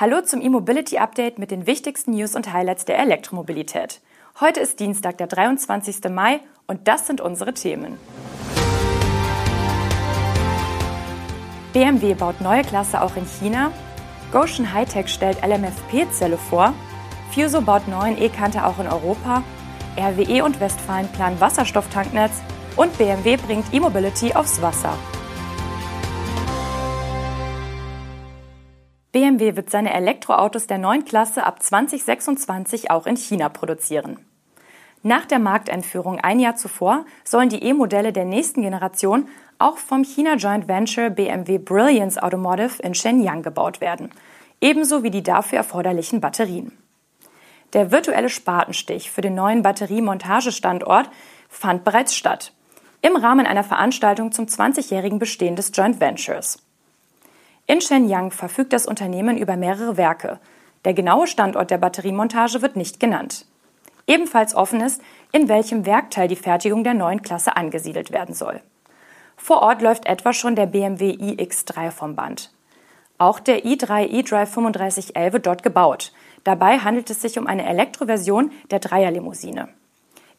Hallo zum E-Mobility Update mit den wichtigsten News und Highlights der Elektromobilität. Heute ist Dienstag, der 23. Mai und das sind unsere Themen. BMW baut neue Klasse auch in China. Goshen Hightech stellt LMFP-Zelle vor. Fuso baut neuen E-Kante auch in Europa. RWE und Westfalen planen Wasserstofftanknetz. Und BMW bringt E-Mobility aufs Wasser. BMW wird seine Elektroautos der neuen Klasse ab 2026 auch in China produzieren. Nach der Markteinführung ein Jahr zuvor sollen die E-Modelle der nächsten Generation auch vom China Joint Venture BMW Brilliance Automotive in Shenyang gebaut werden, ebenso wie die dafür erforderlichen Batterien. Der virtuelle Spatenstich für den neuen Batteriemontagestandort fand bereits statt, im Rahmen einer Veranstaltung zum 20-jährigen Bestehen des Joint Ventures. In Shenyang verfügt das Unternehmen über mehrere Werke. Der genaue Standort der Batteriemontage wird nicht genannt. Ebenfalls offen ist, in welchem Werkteil die Fertigung der neuen Klasse angesiedelt werden soll. Vor Ort läuft etwa schon der BMW iX3 vom Band. Auch der i3 eDrive 3511 wird dort gebaut. Dabei handelt es sich um eine Elektroversion der Dreierlimousine.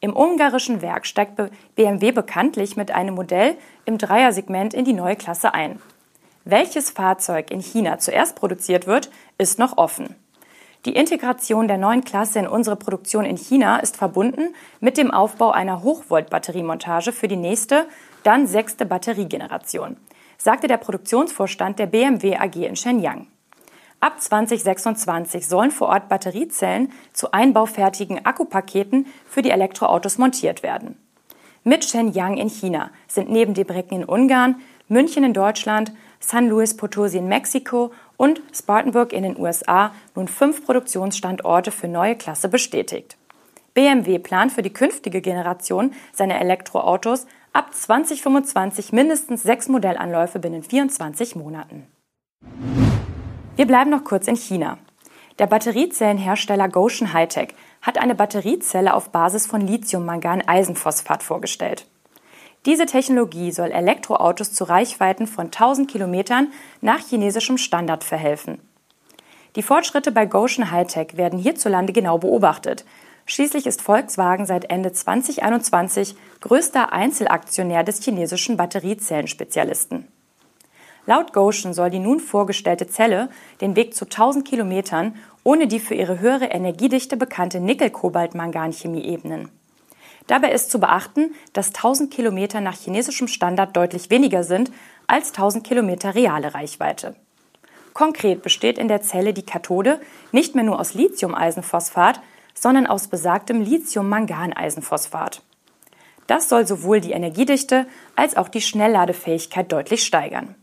Im ungarischen Werk steigt BMW bekanntlich mit einem Modell im Dreiersegment in die neue Klasse ein. Welches Fahrzeug in China zuerst produziert wird, ist noch offen. Die Integration der neuen Klasse in unsere Produktion in China ist verbunden mit dem Aufbau einer Hochvolt-Batteriemontage für die nächste, dann sechste Batteriegeneration, sagte der Produktionsvorstand der BMW AG in Shenyang. Ab 2026 sollen vor Ort Batteriezellen zu einbaufertigen Akkupaketen für die Elektroautos montiert werden. Mit Shenyang in China sind neben Debrecen in Ungarn, München in Deutschland, San Luis Potosi in Mexiko und Spartanburg in den USA nun fünf Produktionsstandorte für neue Klasse bestätigt. BMW plant für die künftige Generation seiner Elektroautos ab 2025 mindestens sechs Modellanläufe binnen 24 Monaten. Wir bleiben noch kurz in China. Der Batteriezellenhersteller Goshen Hightech hat eine Batteriezelle auf Basis von Lithium-Mangan-Eisenphosphat vorgestellt. Diese Technologie soll Elektroautos zu Reichweiten von 1000 Kilometern nach chinesischem Standard verhelfen. Die Fortschritte bei Goshen Hightech werden hierzulande genau beobachtet. Schließlich ist Volkswagen seit Ende 2021 größter Einzelaktionär des chinesischen Batteriezellenspezialisten. Laut Goshen soll die nun vorgestellte Zelle den Weg zu 1000 Kilometern ohne die für ihre höhere Energiedichte bekannte Nickel-Kobalt-Mangan-Chemie ebnen. Dabei ist zu beachten, dass 1000 Kilometer nach chinesischem Standard deutlich weniger sind als 1000 Kilometer reale Reichweite. Konkret besteht in der Zelle die Kathode nicht mehr nur aus Lithium-Eisenphosphat, sondern aus besagtem Lithium-Mangan-Eisenphosphat. Das soll sowohl die Energiedichte als auch die Schnellladefähigkeit deutlich steigern.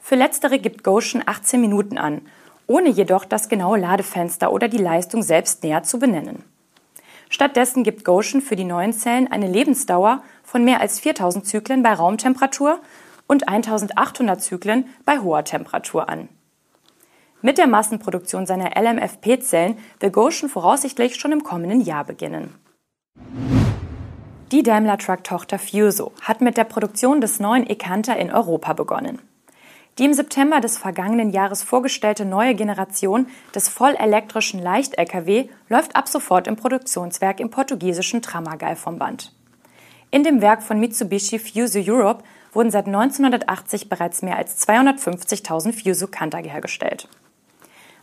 Für letztere gibt Goshen 18 Minuten an, ohne jedoch das genaue Ladefenster oder die Leistung selbst näher zu benennen. Stattdessen gibt Goshen für die neuen Zellen eine Lebensdauer von mehr als 4000 Zyklen bei Raumtemperatur und 1800 Zyklen bei hoher Temperatur an. Mit der Massenproduktion seiner LMFP-Zellen will Goshen voraussichtlich schon im kommenden Jahr beginnen. Die Daimler Truck-Tochter Fuso hat mit der Produktion des neuen Ecanter in Europa begonnen. Die im September des vergangenen Jahres vorgestellte neue Generation des vollelektrischen Leicht-Lkw läuft ab sofort im Produktionswerk im portugiesischen Tramagal vom Band. In dem Werk von Mitsubishi Fuso Europe wurden seit 1980 bereits mehr als 250.000 Fuso Canter hergestellt.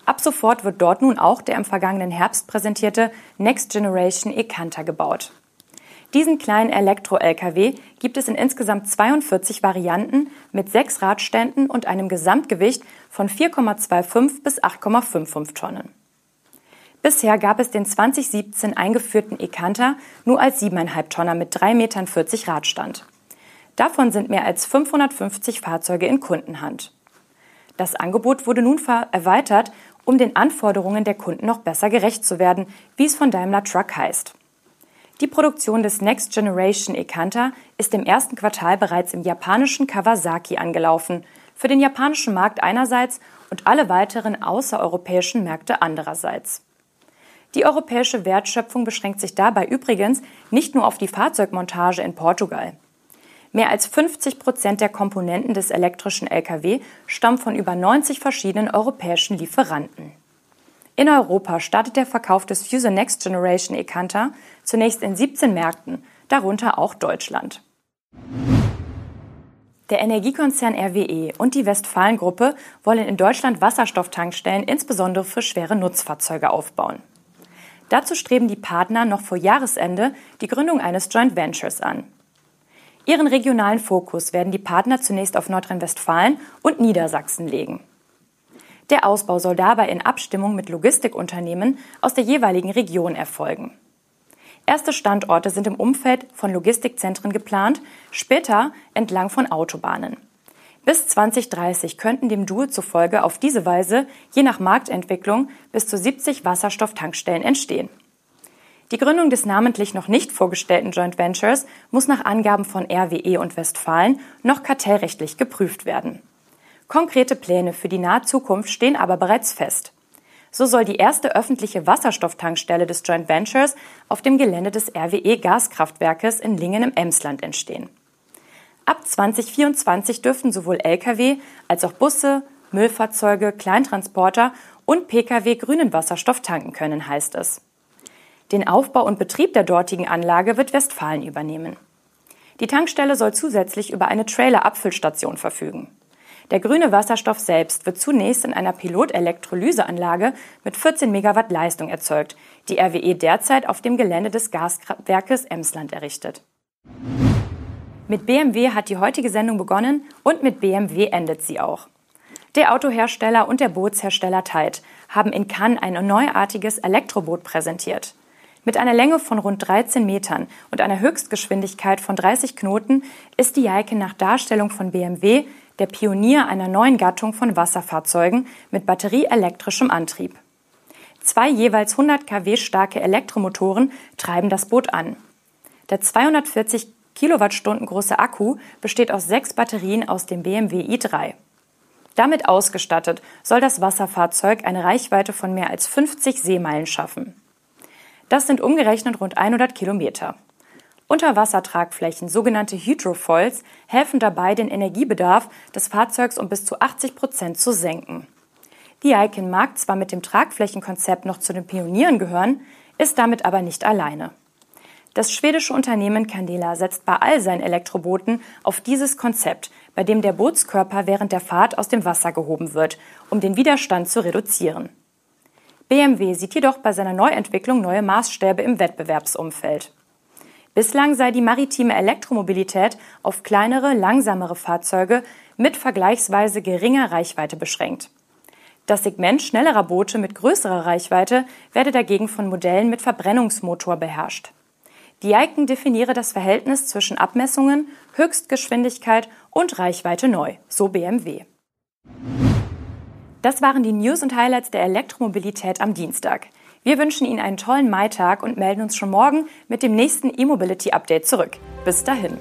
Ab sofort wird dort nun auch der im vergangenen Herbst präsentierte Next Generation E-Canter gebaut. Diesen kleinen Elektro-Lkw gibt es in insgesamt 42 Varianten mit sechs Radständen und einem Gesamtgewicht von 4,25 bis 8,55 Tonnen. Bisher gab es den 2017 eingeführten Ecanter nur als 7,5 Tonner mit 3,40 Metern Radstand. Davon sind mehr als 550 Fahrzeuge in Kundenhand. Das Angebot wurde nun erweitert, um den Anforderungen der Kunden noch besser gerecht zu werden, wie es von Daimler Truck heißt. Die Produktion des Next Generation Ekanta ist im ersten Quartal bereits im japanischen Kawasaki angelaufen, für den japanischen Markt einerseits und alle weiteren außereuropäischen Märkte andererseits. Die europäische Wertschöpfung beschränkt sich dabei übrigens nicht nur auf die Fahrzeugmontage in Portugal. Mehr als 50 Prozent der Komponenten des elektrischen Lkw stammen von über 90 verschiedenen europäischen Lieferanten. In Europa startet der Verkauf des Fuse Next Generation Ekanta zunächst in 17 Märkten, darunter auch Deutschland. Der Energiekonzern RWE und die Westfalen-Gruppe wollen in Deutschland Wasserstofftankstellen insbesondere für schwere Nutzfahrzeuge aufbauen. Dazu streben die Partner noch vor Jahresende die Gründung eines Joint Ventures an. Ihren regionalen Fokus werden die Partner zunächst auf Nordrhein-Westfalen und Niedersachsen legen. Der Ausbau soll dabei in Abstimmung mit Logistikunternehmen aus der jeweiligen Region erfolgen. Erste Standorte sind im Umfeld von Logistikzentren geplant, später entlang von Autobahnen. Bis 2030 könnten dem Duo zufolge auf diese Weise, je nach Marktentwicklung, bis zu 70 Wasserstofftankstellen entstehen. Die Gründung des namentlich noch nicht vorgestellten Joint Ventures muss nach Angaben von RWE und Westfalen noch kartellrechtlich geprüft werden. Konkrete Pläne für die nahe Zukunft stehen aber bereits fest. So soll die erste öffentliche Wasserstofftankstelle des Joint Ventures auf dem Gelände des RWE Gaskraftwerkes in Lingen im Emsland entstehen. Ab 2024 dürften sowohl Lkw als auch Busse, Müllfahrzeuge, Kleintransporter und Pkw grünen Wasserstoff tanken können, heißt es. Den Aufbau und Betrieb der dortigen Anlage wird Westfalen übernehmen. Die Tankstelle soll zusätzlich über eine Trailer-Abfüllstation verfügen. Der grüne Wasserstoff selbst wird zunächst in einer Pilotelektrolyseanlage mit 14 Megawatt Leistung erzeugt, die RWE derzeit auf dem Gelände des Gaswerkes Emsland errichtet. Mit BMW hat die heutige Sendung begonnen und mit BMW endet sie auch. Der Autohersteller und der Bootshersteller Tide haben in Cannes ein neuartiges Elektroboot präsentiert. Mit einer Länge von rund 13 Metern und einer Höchstgeschwindigkeit von 30 Knoten ist die Jaike nach Darstellung von BMW der Pionier einer neuen Gattung von Wasserfahrzeugen mit batterieelektrischem Antrieb. Zwei jeweils 100 kW starke Elektromotoren treiben das Boot an. Der 240 Kilowattstunden große Akku besteht aus sechs Batterien aus dem BMW i3. Damit ausgestattet soll das Wasserfahrzeug eine Reichweite von mehr als 50 Seemeilen schaffen. Das sind umgerechnet rund 100 Kilometer. Unterwassertragflächen, sogenannte Hydrofoils, helfen dabei, den Energiebedarf des Fahrzeugs um bis zu 80 Prozent zu senken. Die Icon mag zwar mit dem Tragflächenkonzept noch zu den Pionieren gehören, ist damit aber nicht alleine. Das schwedische Unternehmen Candela setzt bei all seinen Elektrobooten auf dieses Konzept, bei dem der Bootskörper während der Fahrt aus dem Wasser gehoben wird, um den Widerstand zu reduzieren. BMW sieht jedoch bei seiner Neuentwicklung neue Maßstäbe im Wettbewerbsumfeld. Bislang sei die maritime Elektromobilität auf kleinere, langsamere Fahrzeuge mit vergleichsweise geringer Reichweite beschränkt. Das Segment schnellerer Boote mit größerer Reichweite werde dagegen von Modellen mit Verbrennungsmotor beherrscht. Die Icon definiere das Verhältnis zwischen Abmessungen, Höchstgeschwindigkeit und Reichweite neu, so BMW. Das waren die News und Highlights der Elektromobilität am Dienstag. Wir wünschen Ihnen einen tollen Maitag und melden uns schon morgen mit dem nächsten E-Mobility Update zurück. Bis dahin.